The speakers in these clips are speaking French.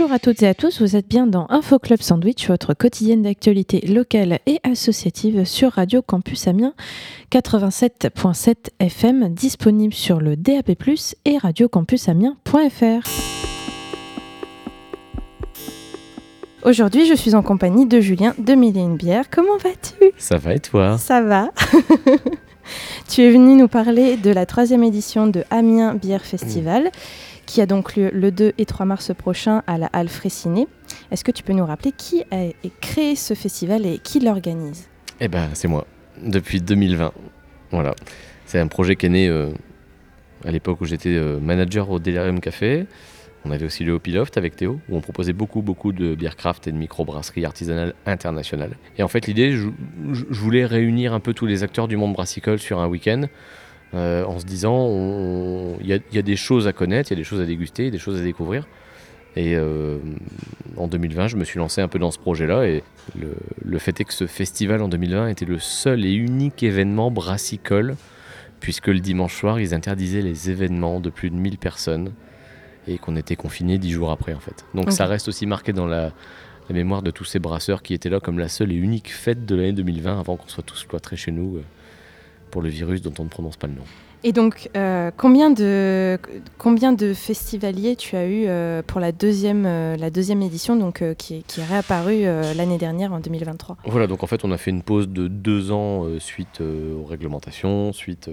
Bonjour à toutes et à tous, vous êtes bien dans Info Club Sandwich, votre quotidienne d'actualité locale et associative sur Radio Campus Amiens 87.7 FM, disponible sur le DAP+, et radiocampusamiens.fr. Aujourd'hui, je suis en compagnie de Julien de Mille Bière. Comment vas-tu? Ça va et toi? Ça va. tu es venu nous parler de la troisième édition de Amiens Bière Festival qui a donc lieu le 2 et 3 mars prochain à la Halle Fraissinet. Est-ce que tu peux nous rappeler qui a créé ce festival et qui l'organise? Eh ben, c'est moi, depuis 2020. Voilà. C'est un projet qui est né euh, à l'époque où j'étais euh, manager au Delirium Café. On avait aussi le Hopi Loft avec Théo, où on proposait beaucoup, beaucoup de bière craft et de microbrasserie artisanale internationale. Et en fait, l'idée, je, voulais réunir un peu tous les acteurs du monde brassicole sur un week-end euh, en se disant il y, a des choses à connaître, il y a des choses à déguster, des choses à découvrir. Et euh, en 2020, je me suis lancé un peu dans ce projet-là. Et le, fait est que ce festival en 2020 était le seul et unique événement brassicole, puisque le dimanche soir, ils interdisaient les événements de plus de 1000 personnes et qu'on était confinés dix jours après, en fait. Donc ça reste aussi marqué dans la, la, mémoire de tous ces brasseurs qui étaient là comme la seule et unique fête de l'année 2020 avant qu'on soit tous cloîtrés chez nous. Pour le virus dont on ne prononce pas le nom. Et donc, euh, combien, de, combien de festivaliers tu as eu euh, pour la deuxième, euh, la deuxième édition, donc, qui, qui, est réapparue l'année dernière, en 2023 Voilà, donc en fait, on a fait une pause de deux ans suite aux réglementations, suite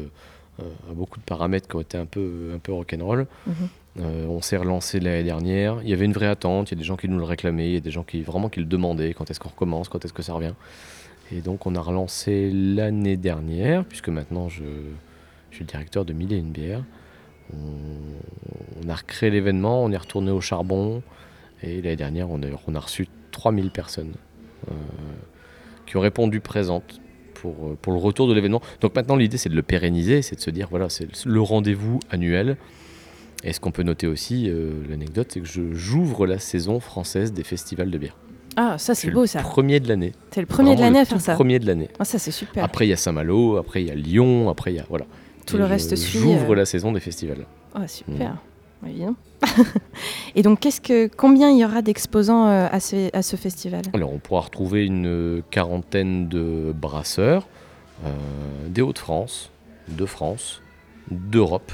à beaucoup de paramètres qui ont été un peu, un peu rock'n'roll. Mhm. on s'est relancé l'année dernière. Il y avait une vraie attente, il y a des gens qui nous le réclamaient, il y a des gens qui vraiment qui le demandaient, quand est-ce qu'on recommence, quand est-ce que ça revient? Et donc on a relancé l'année dernière, puisque maintenant je, suis le directeur de Mille et une bière. On, a recréé l'événement, on est retourné au charbon, et l'année dernière on a, reçu 3000 personnes euh, qui ont répondu présentes pour, pour le retour de l'événement. Donc maintenant l'idée c'est de le pérenniser, c'est de se dire voilà c'est le rendez-vous annuel. Et ce qu'on peut noter aussi, euh, l'anecdote, c'est que j'ouvre la saison française des festivals de bière. Ah, ça c'est beau ça. Premier de l'année. C'est le premier de l'année à faire ça. Premier de l'année. Ah, ça c'est super. Après il y a Saint-Malo, après il y a Lyon, après il y a voilà. Tout le reste suit. J'ouvre euh. la saison des festivals. Ah super. Mm. Évidemment. Et donc qu'est-ce que combien il y aura d'exposants euh, à, ce, à ce festival? Alors on pourra retrouver une quarantaine de brasseurs euh, des Hauts-de-France, de France, d'Europe.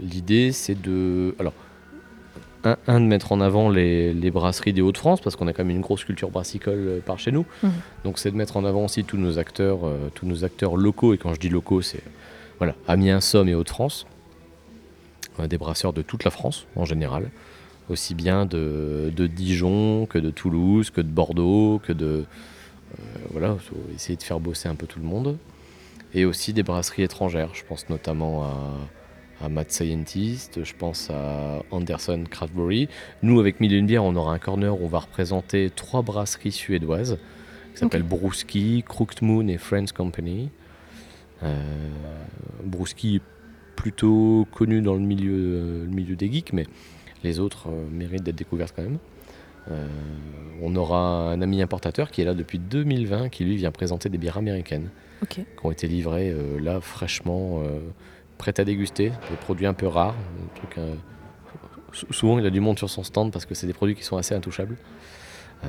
L'idée c'est de alors un, de mettre en avant les, brasseries des Hauts-de-France, parce qu'on a quand même une grosse culture brassicole euh, par chez nous. Mmh. Donc c'est de mettre en avant aussi tous nos acteurs, euh, tous nos acteurs locaux. Et quand je dis locaux, c'est voilà, Amiens, Somme et Hauts-de-France. des brasseurs de toute la France en général, aussi bien de, Dijon que de Toulouse, que de Bordeaux, que de euh, voilà, essayer de faire bosser un peu tout le monde. Et aussi des brasseries étrangères. Je pense notamment à à Mad Scientist, je pense à Anderson Craftbury. Nous, avec Mille Bière, on aura un corner où on va représenter trois brasseries suédoises qui s'appellent okay. Crooked Moon et Friends Company. Euh, est plutôt connu dans le milieu, le milieu des geeks, mais les autres euh, méritent d'être découvertes quand même. Euh, on aura un ami importateur qui est là depuis 2020, qui lui vient présenter des bières américaines, qui ont été livrées euh, là fraîchement prêt à déguster, des produits un peu rares. Euh, souvent, il a du monde sur son stand parce que c'est des produits qui sont assez intouchables. Euh,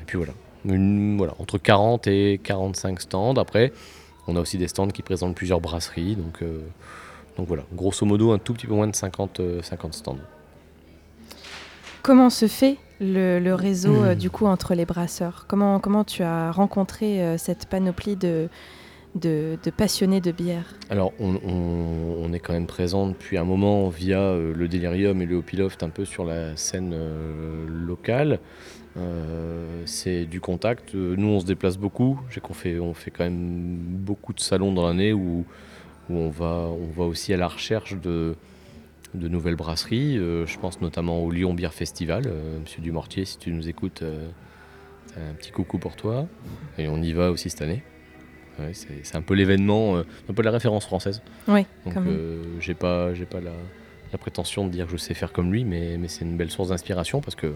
et puis voilà. voilà, entre 40 et 45 stands. Après, on a aussi des stands qui présentent plusieurs brasseries. Donc, euh, donc voilà, grosso modo, un tout petit peu moins de 50, 50 stands. Comment se fait le, réseau hmm. du coup entre les brasseurs? Comment, comment tu as rencontré cette panoplie de, de, passionnés de bière Alors, on, est quand même présent depuis un moment via euh, le Delirium et le Hopiloft un peu sur la scène euh, locale. Euh, c'est du contact. Nous, on se déplace beaucoup. Fait, on fait quand même beaucoup de salons dans l'année où, on, va, on va aussi à la recherche de, de nouvelles brasseries. je pense notamment au Lyon Beer Festival. Monsieur Dumortier, si tu nous écoutes, un petit coucou pour toi. Et on y va aussi cette année c'est un peu l'événement, euh, un peu la référence française. Oui. Donc euh, j'ai pas, j'ai pas la, prétention de dire que je sais faire comme lui, mais, mais c'est une belle source d'inspiration parce que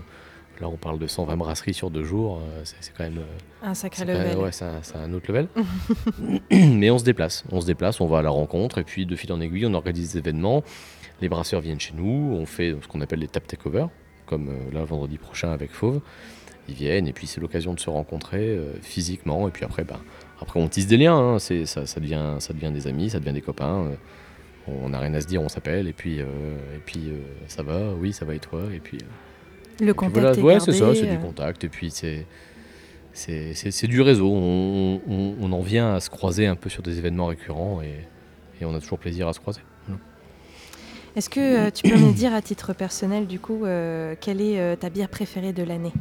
là on parle de 120 brasseries sur deux jours, euh, c'est quand même un sacré level. ouais, c'est un, autre level. mais on se déplace, on se déplace, on va à la rencontre et puis de fil en aiguille on organise des événements. les brasseurs viennent chez nous, on fait ce qu'on appelle des tap takeover, comme là vendredi prochain avec Fauve. Ils viennent et puis c'est l'occasion de se rencontrer physiquement et puis après, bah, après on tisse des liens, hein. c'est, ça, ça, devient, ça devient des amis, ça devient des copains on n'a rien à se dire, on s'appelle et puis, et puis ça va, oui, ça va et toi, et puis. le contact. ouais, c'est ça, c'est du contact, et puis c'est c'est du réseau. On, en vient à se croiser un peu sur des événements récurrents et, on a toujours plaisir à se croiser. Est-ce que euh, tu peux me dire à titre personnel, du coup, euh, quelle est euh, ta bière préférée de l'année?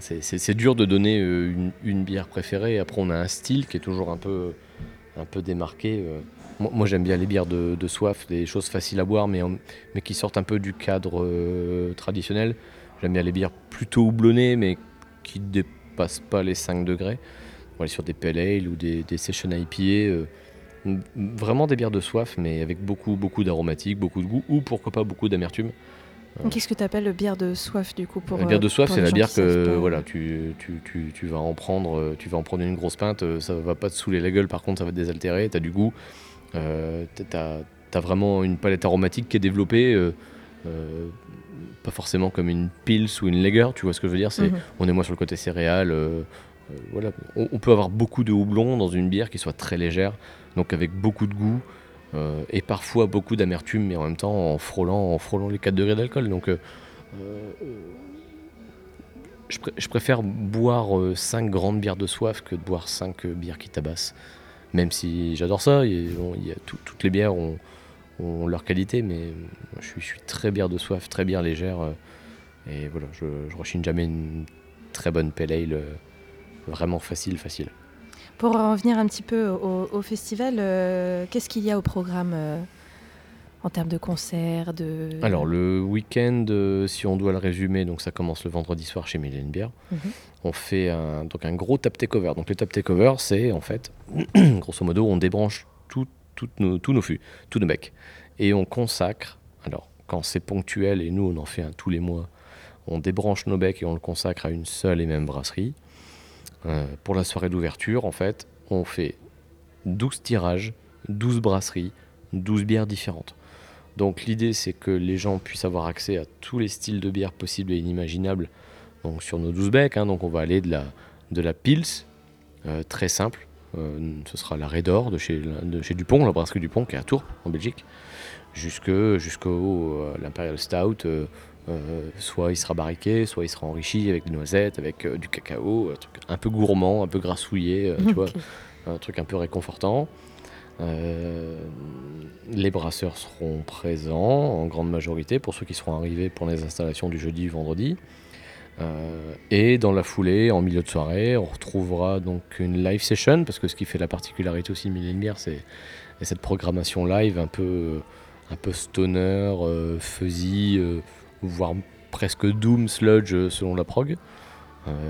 C'est dur de donner une, bière préférée. Après, on a un style qui est toujours un peu, un peu démarqué. Moi, j'aime bien les bières de, soif, des choses faciles à boire, mais, mais qui sortent un peu du cadre traditionnel. J'aime bien les bières plutôt houblonnées, mais qui dépassent passe pas les 5 degrés. On va sur des pale ale ou des, des IPA. Euh, vraiment des bières de soif, mais avec beaucoup, beaucoup d'aromatiques, beaucoup de goût, ou pourquoi pas beaucoup d'amertume. Qu'est-ce que tu appelles le bière de soif du coup pour La bière de euh, soif, c'est la bière que voilà, tu, tu, tu, tu, vas en prendre, euh, tu vas en prendre une grosse pinte, ça va pas te saouler la gueule, par contre ça va te désaltérer, tu as du goût, euh, tu as, vraiment une palette aromatique qui est développée, pas forcément comme une pils ou une lager, tu vois ce que je veux dire c'est mhm. On est moins sur le côté céréal. Euh, euh, voilà. On, peut avoir beaucoup de houblon dans une bière qui soit très légère, donc avec beaucoup de goût euh, et parfois beaucoup d'amertume, mais en même temps en frôlant, en frôlant les 4 degrés d'alcool. Donc je, préfère boire 5 grandes bières de soif que de boire 5 bières qui tabassent. Même si j'adore ça, toutes les bières ont leur qualité, mais je suis, très bière de soif, très bien légère. Euh, et voilà, je, je rechigne jamais une très bonne pale ale, euh, vraiment facile, facile. Pour revenir un petit peu au, festival, euh, qu'est-ce qu'il y a au programme en termes de concerts de... Alors le week-end, si on doit le résumer, donc ça commence le vendredi soir chez Mylène Bière. Mhm. On fait un, donc un gros tap takeover. Donc le tap takeover, c'est en fait, grosso modo, on débranche tout nos, tous nos fûts, tous nos becs. Et on consacre, alors quand c'est ponctuel, et nous on en fait un tous les mois, on débranche nos becs et on le consacre à une seule et même brasserie. Euh, pour la soirée d'ouverture, en fait, on fait 12 tirages, 12 brasseries, 12 bières différentes. Donc l'idée c'est que les gens puissent avoir accès à tous les styles de bières possibles et inimaginables donc, sur nos 12 becs. Hein. donc on va aller de la, de la Pils, euh, très simple, euh, ce sera la Redor de chez, de chez Dupont, la brasserie Dupont qui est à Tours, en Belgique, jusqu'au euh, l'Imperial Stout. Euh, soit il sera barriqué, soit il sera enrichi avec des noisettes, avec du cacao, un truc un peu gourmand, un peu grassouillé, tu vois, un truc un peu réconfortant. les brasseurs seront présents en grande majorité pour ceux qui seront arrivés pour les installations du jeudi vendredi. Euh, et dans la foulée, en milieu de soirée, on retrouvera donc une live session, parce que ce qui fait la particularité aussi de Millennium, c'est cette programmation live un peu, un peu stoner, euh, fuzzy, euh, voire presque doom sludge selon la prog.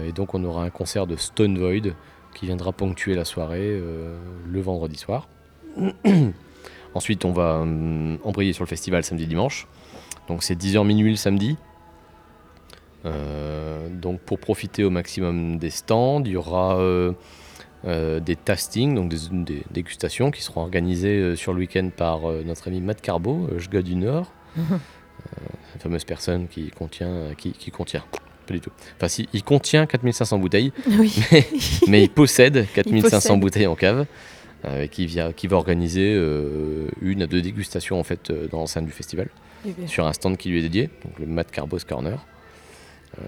et donc on aura un concert de Stone Void qui viendra ponctuer la soirée le vendredi soir. Ensuite, on va embrayer sur le festival samedi dimanche. Donc c'est 10h minuit le samedi, euh, donc pour profiter au maximum des stands, il y aura euh, euh, des tastings, donc des, dégustations qui seront organisées sur le week-end par notre ami Matt Carbo, je du Nord, la fameuse personne qui contient, qui, contient, pas du tout. Enfin, si, il contient 4500 bouteilles, mais, il possède 4500 bouteilles en cave. qui, vient, qui va organiser une à deux dégustations en fait dans l'enceinte du festival sur un stand qui lui est dédié, donc le Matt Carbo's Corner. Euh,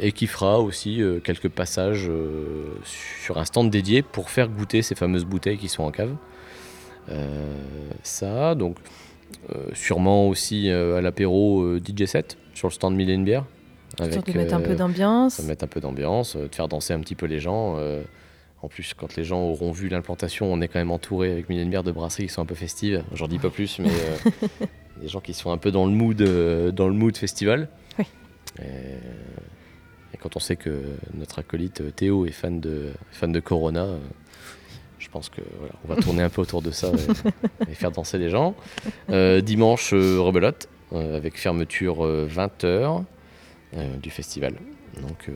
et qui fera aussi euh, quelques passages euh, sur un stand dédié pour faire goûter ces fameuses bouteilles qui sont en cave. ça, donc sûrement aussi à l'apéro DJ set sur le stand Mille Bière. Avec, de mettre un peu d'ambiance. Mettre un peu d'ambiance, de faire danser un petit peu les gens. en plus, quand les gens auront vu l'implantation, on est quand même entouré avec Mille Bière de brasseries qui sont un peu festives. J'en dis pas plus, mais des gens qui sont un peu dans le mood, dans le mood festival. Et, quand on sait que notre acolyte euh, Théo est fan de, fan de Corona, euh, je pense que on va tourner un peu autour de ça et, faire danser les gens. Euh, dimanche, rebelote, avec fermeture 20h du festival. Donc,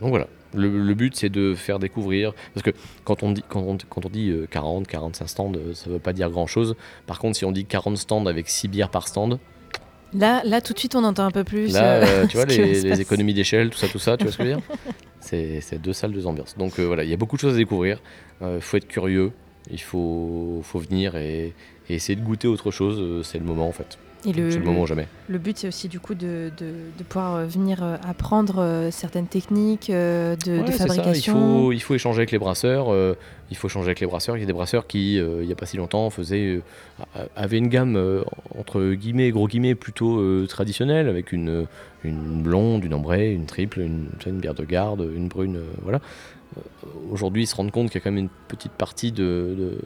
donc voilà. Le, but, c'est de faire découvrir. Parce que quand on dit, quand on, quand on dit 40, 45 stands, ça ne veut pas dire grand chose. Par contre, si on dit 40 stands avec 6 bières par stand, Là, là, tout de suite, on entend un peu plus. Là, euh, euh, tu vois, les, économies d'échelle, tout ça, tout ça, tu vois ce que je veux dire? C'est deux salles, deux ambiances. Donc euh, voilà, il y a beaucoup de choses à découvrir. Il faut être curieux, il faut, faut venir et, et essayer de goûter autre chose. euh, C'est le moment en fait. Et le, C'est le moment ou jamais. le but, c'est aussi du coup de, de, de pouvoir euh, venir euh, apprendre euh, certaines techniques de, Ouais, fabrication. il, faut, il faut échanger avec les brasseurs. euh, il faut échanger avec les brasseurs. Il y a des brasseurs qui, euh, il n'y a pas si longtemps, faisaient, euh, avaient une gamme entre guillemets, gros guillemets, plutôt traditionnelle, avec une, une blonde, une ambrée, une triple, une, bière de garde, une brune, voilà. Aujourd'hui, ils se rendent compte qu'il y a quand même une petite partie de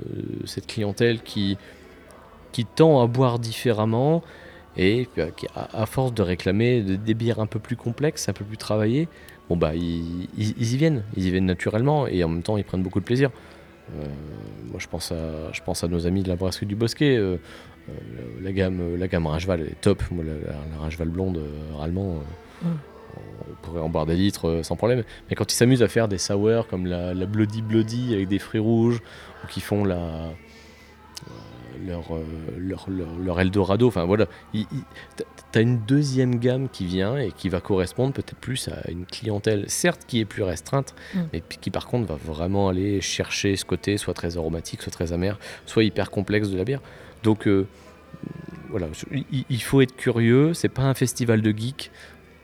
cette clientèle qui, qui tend à boire différemment et euh, qui, à, à force de réclamer des, bières un peu plus complexes, un peu plus travaillées, bon bah ils, ils- ils y viennent, ils y viennent naturellement et en même temps ils prennent beaucoup de plaisir. Euh, moi je pense à, je pense à nos amis de la brasserie du Bosquet. euh, euh, la gamme, la gamme Racheval est top. Moi la, la, la Racheval blonde allemand, Mm. on pourrait en boire des litres sans problème. Mais quand ils s'amusent à faire des sours comme la, Bloody Bloody avec des fruits rouges ou qui font la leur, euh, leur, leur, leur Eldorado, enfin voilà, il- il- t'as- t'as une deuxième gamme qui vient et qui va correspondre peut-être plus à une clientèle, certes qui est plus restreinte, Mm. mais qui par contre va vraiment aller chercher ce côté soit très aromatique, soit très amer, soit hyper complexe de la bière. Donc euh, voilà, il faut être curieux, c'est pas un festival de geeks,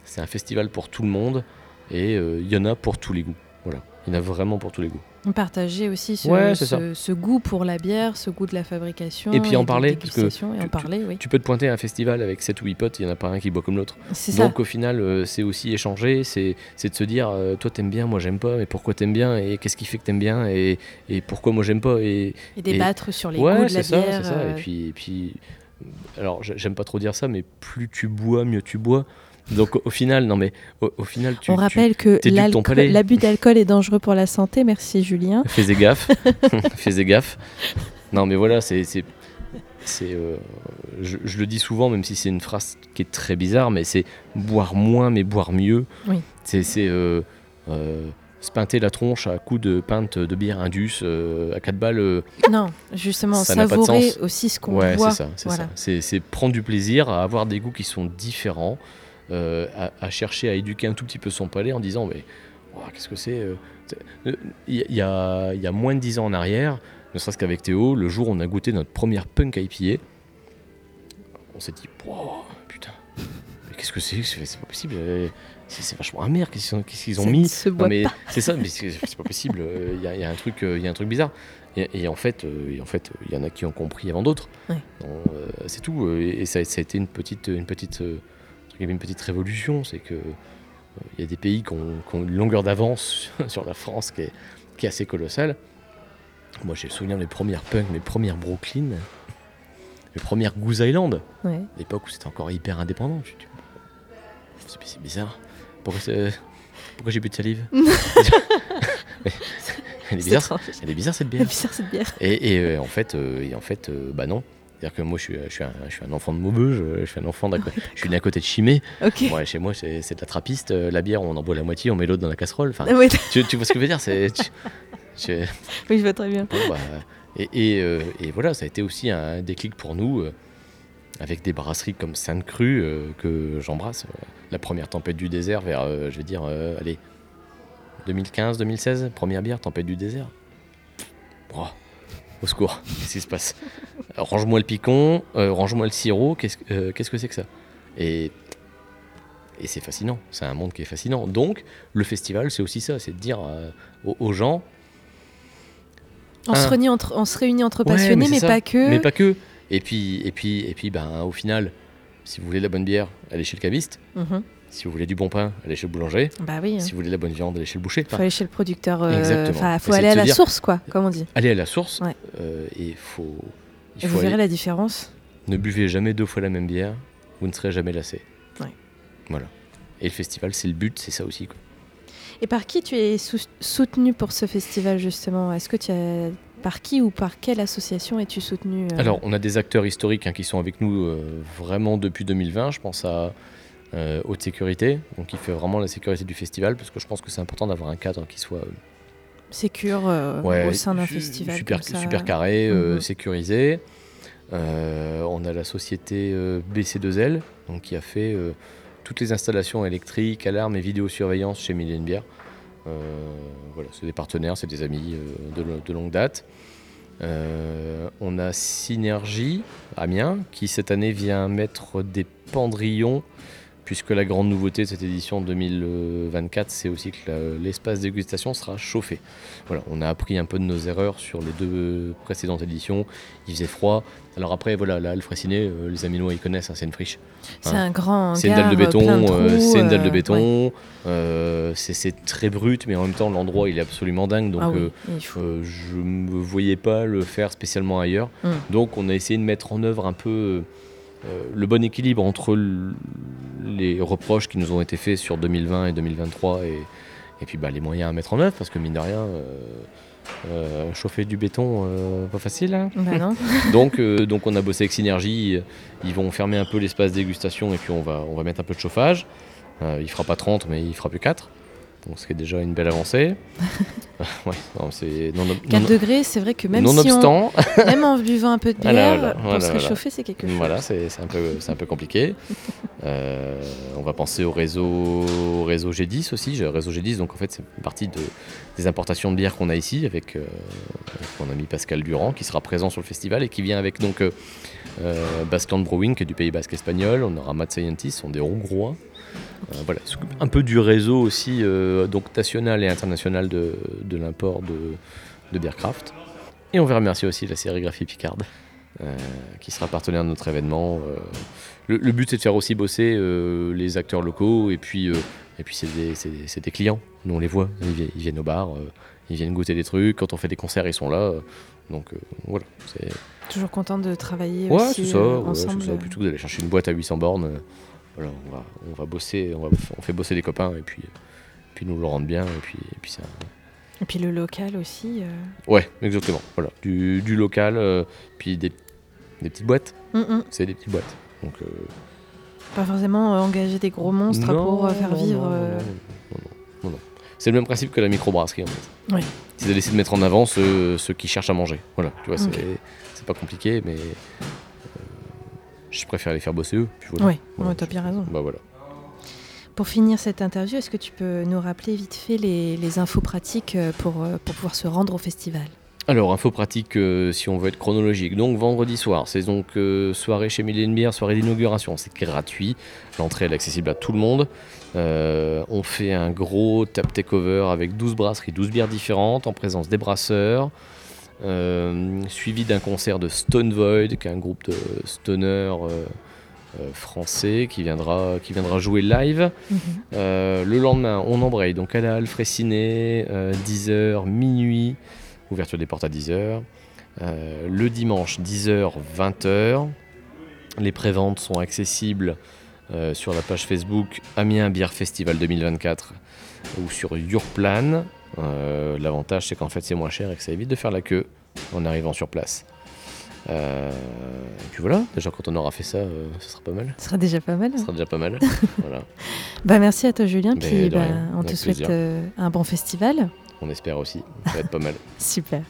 c'est un festival pour tout le monde et euh, il y en a pour tous les goûts. Voilà, il y en a vraiment pour tous les goûts. Partager aussi ce, Ouais, c'est ce, ce goût pour la bière, ce goût de la fabrication. Et puis en parler, parce que et en tu- parler, oui. Tu peux te pointer à un festival avec 7 ou 8 potes, il n'y en a pas un qui boit comme l'autre. C'est ça. Donc au final, euh, c'est aussi échanger, c'est de se dire, euh, toi t'aimes bien, moi j'aime pas, mais pourquoi t'aimes bien, et qu'est-ce qui fait que t'aimes bien, et, et pourquoi moi j'aime pas, et Et débattre sur les ouais, goûts de la ça, bière. ça. euh, Et puis, et puis, alors j'ai- j'aime pas trop dire ça, mais plus tu bois, mieux tu bois. Donc au, au final, non mais au, au final, tu, on tu- rappelle que l'abus d'alcool est dangereux pour la santé. Merci Julien. Fais gaffe, fais gaffe. Non mais voilà, c'est, euh, je, je le dis souvent, même si c'est une phrase qui est très bizarre, mais c'est boire moins mais boire mieux. Oui. C'est, c'est euh, euh, se pinter la tronche à coups de pinte de bière Indus euh, à 4 balles. euh, Non, justement, Ça savourer aussi ce qu'on ouais, boit. c'est ça, c'est Voilà. prendre du plaisir à avoir des goûts qui sont différents, euh, à, à chercher à éduquer un tout petit peu son palais en disant mais oh, qu'est-ce que c'est euh, euh, Il y, y a, il y a moins de 10 ans en arrière, ne serait-ce qu'avec Théo, le jour où on a goûté notre première punk IPA, on s'est dit Wow, putain, mais qu'est-ce que c'est C'est pas possible, c'est, vachement amer, qu'est-ce qu'ils ont, qu'est-ce qu'ils ont Ça mis c'est ça, mais c'est pas possible. Il y, a- y a un truc, il y a un truc bizarre. Et, et en fait, euh, et en fait, il y en a qui ont compris avant d'autres. Ouais. Euh, c'est tout. Et, et ça, ça a été une petite, une petite, euh, entre guillemets, une petite révolution. C'est que euh, il y a des pays qui ont, qui ont une longueur d'avance sur la France qui est, qui est assez colossale. Moi, j'ai le souvenir de mes premières punks, mes premières Brooklyn, mes premières Goose Island Ouais. l'époque où c'était encore hyper indépendant. C'est bizarre. Pourquoi, j'ai bu de salive Elle est C'est bizarre, étrange. elle est bizarre cette bière. bizarre cette bière. Et, et, euh, en fait, euh, et en fait euh, bah non. C'est-à-dire que moi, je suis, je suis, un, je suis un enfant de Maubeuge, euh, je suis un enfant co- je suis né à côté de Chimay. Ouais, chez moi, c'est c'est de la trappiste. euh, La bière, on en boit la moitié, on met l'autre dans la casserole. Enfin, Ah ouais, tu, tu vois ce que je veux dire C'est oui, je vois très bien. Bon, bah, et, et, euh, et voilà, ça a été aussi un déclic pour nous, euh, avec des brasseries comme Sainte-Crue, euh, que j'embrasse. euh, la première tempête du désert vers, euh, je vais dire, euh, allez, 2015, 2016, première bière, tempête du désert. Oh, au secours, qu'est-ce qui se passe? Range-moi le picon, euh, range-moi le sirop, qu'est-ce que euh, que c'est que ça? Et, et c'est fascinant, c'est un monde qui est fascinant. Donc, le festival, c'est aussi ça, c'est de dire euh, aux- aux gens, On, se Un. réunit entre, on se réunit entre Ouais, passionnés, mais pas que. Mais pas que. Et puis, et puis, et puis, ben, au final, si vous voulez de la bonne bière, allez chez le caviste. Mhm. Si vous voulez du bon pain, allez chez le boulanger. Bah oui. Si vous voulez de la bonne viande, allez chez le boucher. Il faut aller chez le producteur. euh, Exactement. Enfin, faut aller à la dire- source, quoi, comme on dit. allez à la source. Ouais. euh, et il faut, il vous verrez aller- la différence. ne buvez jamais deux fois la même bière. Vous ne serez jamais lassé. Ouais. Voilà. Et le festival, c'est le but, c'est ça aussi. quoi. Et par qui tu es sou- soutenu pour ce festival, justement? Est-ce que tu as. Par qui ou par quelle association es-tu soutenu euh, Alors, on a des acteurs historiques hein, qui sont avec nous euh, vraiment depuis 2020. Je pense à euh, Haute Sécurité, donc qui fait vraiment la sécurité du festival, parce que je pense que c'est important d'avoir un cadre qui soit Sécure euh, Ouais, au sein d'un festival. Super, comme ça. super carré, euh, Mhm. sécurisé. on a la société BC2L, donc, qui a fait toutes les installations électriques, alarmes et vidéosurveillance chez Mylène Bière. voilà, c'est des partenaires, c'est des amis de, longue date. on a Synergie, Amiens, qui cette année vient mettre des pendrillons puisque la grande nouveauté de cette édition 2024, c'est aussi que l'espace dégustation sera chauffé. Voilà, on a appris un peu de nos erreurs sur les deux précédentes éditions. Il faisait froid. Alors après, voilà, là, le Fraissinet, euh, les Aminois, ils connaissent, hein, c'est une friche. C'est un grand. C'est une dalle de béton. Euh, c'est une dalle de béton. c'est très brut, mais en même temps, l'endroit, il est absolument dingue. Donc, ah je ne me voyais pas le faire spécialement ailleurs. Hum. Donc, on a essayé de mettre en œuvre un peu euh, le bon équilibre entre les reproches qui nous ont été faits sur 2020 et 2023 et, et puis bah, les moyens à mettre en œuvre, parce que mine de rien, euh, euh, chauffer du béton, pas facile. Hein. Bah donc, donc on a bossé avec Synergie, ils vont fermer un peu l'espace dégustation et puis on va, on va mettre un peu de chauffage. il fera pas 30 mais il fera plus 4 ce qui est déjà une belle avancée. ouais, c'est 4 degrés, c'est vrai que même si on, même en buvant un peu de bière, pour se réchauffer, c'est quelque chose. Voilà, c'est un peu, c'est un peu compliqué. Euh, on va penser au réseau, réseau G10 aussi. Le réseau G10, donc en fait, c'est une partie de, des importations de bière qu'on a ici avec euh, mon ami Pascal Durand qui sera présent sur le festival et qui vient avec donc euh, euh Baskeland Brewing qui est du Pays Basque espagnol. On aura Mad Scientist, sont des Hongrois. Euh, voilà, un peu du réseau aussi, euh, donc national et international de, l'import de, de Beercraft. Et on veut remercier aussi la sérigraphie Picard, euh, qui sera partenaire de notre événement. Le, but, c'est de faire aussi bosser les acteurs locaux, et puis, et puis c'est des, des, clients. Nous, on les voit, ils, viennent au bar, ils viennent goûter des trucs. Quand on fait des concerts, ils sont là. donc voilà. Toujours content de travailler aussi ça, ensemble. ça, plutôt que d'aller chercher une boîte à 800 bornes voilà, on va, on va bosser, on, on fait bosser les copains et puis, puis nous le rendent bien et puis, et puis ça. Et puis le local aussi. Euh. Ouais, exactement. Voilà, du, du local, euh, puis des, des, petites boîtes. Mm, mm. C'est des petites boîtes. Donc. Euh, Pas forcément engager des gros monstres pour faire vivre. Non, non, C'est le même principe que la microbrasserie en fait. De laisser de mettre en avant ceux, ceux, qui cherchent à manger. Voilà, tu vois, c'est pas compliqué, mais je préfère les faire bosser eux. Oui, tu as bien raison. Bah voilà. Pour finir cette interview, est-ce que tu peux nous rappeler vite fait les, infos pratiques euh, pour, euh, pour pouvoir se rendre au festival? Alors, info pratique, euh, si on veut être chronologique. Donc, vendredi soir, c'est donc soirée chez Bière, soirée d'inauguration. C'est gratuit. L'entrée est accessible à tout le monde. on fait un gros tap takeover avec 12 brasseries, 12 bières différentes en présence des brasseurs. Euh, suivi d'un concert de Stone Void, qui est un groupe de stoner euh, euh, français qui viendra, qui viendra jouer live. Mhm. le lendemain, on embraye donc à la Halle 10h, minuit, ouverture des portes à 10h. le dimanche, 10h, 20h. Les préventes sont accessibles sur la page Facebook Amiens Bière Festival 2024 ou sur Yourplan. Euh, l'avantage, c'est qu'en fait, c'est moins cher et que ça évite de faire la queue en arrivant sur place. Euh, et puis voilà, déjà quand on aura fait ça, euh, ce sera pas mal. Ce sera déjà pas mal. Ce sera déjà pas mal. voilà. Bah merci à toi Julien, puis bah, on te souhaite un bon festival. On espère aussi, ça va être pas mal. Super.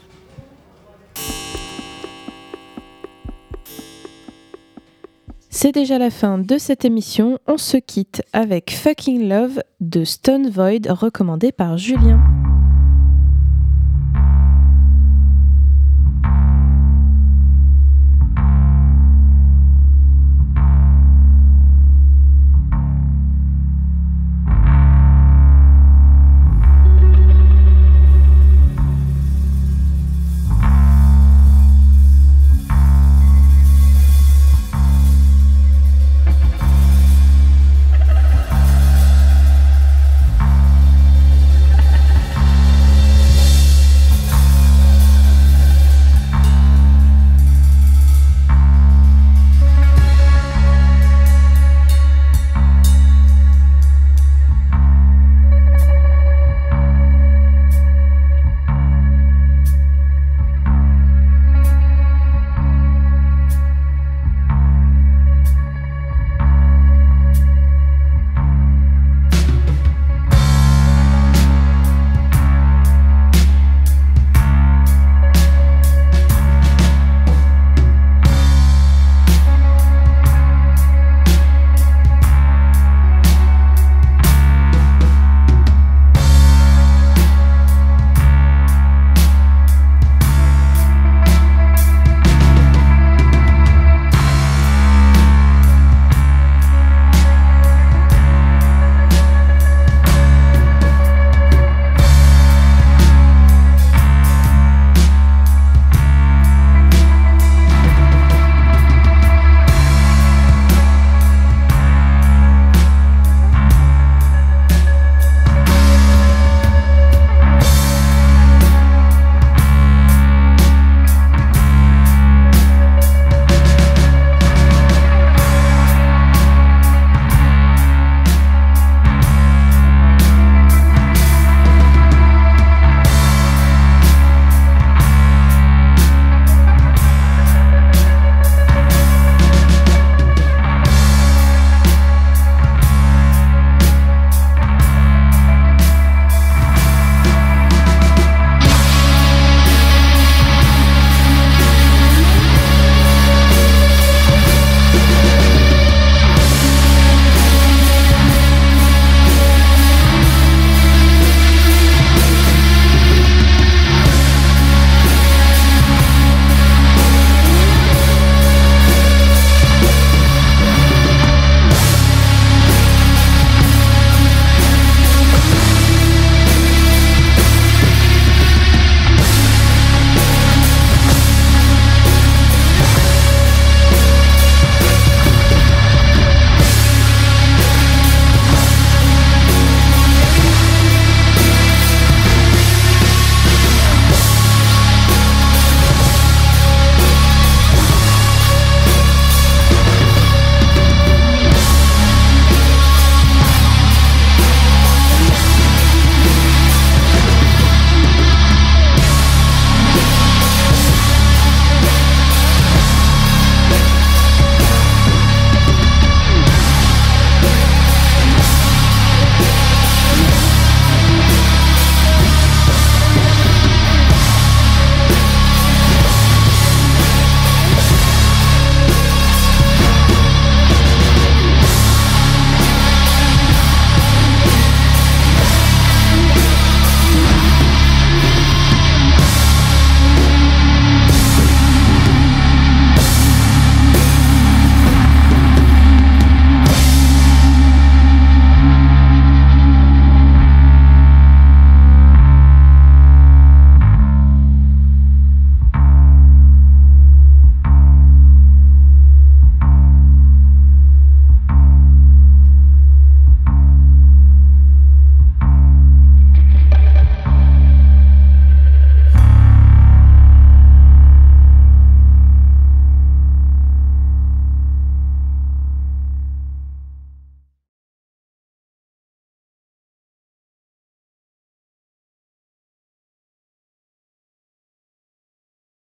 C'est déjà la fin de cette émission. On se quitte avec Fucking Love de Stone Void recommandé par Julien.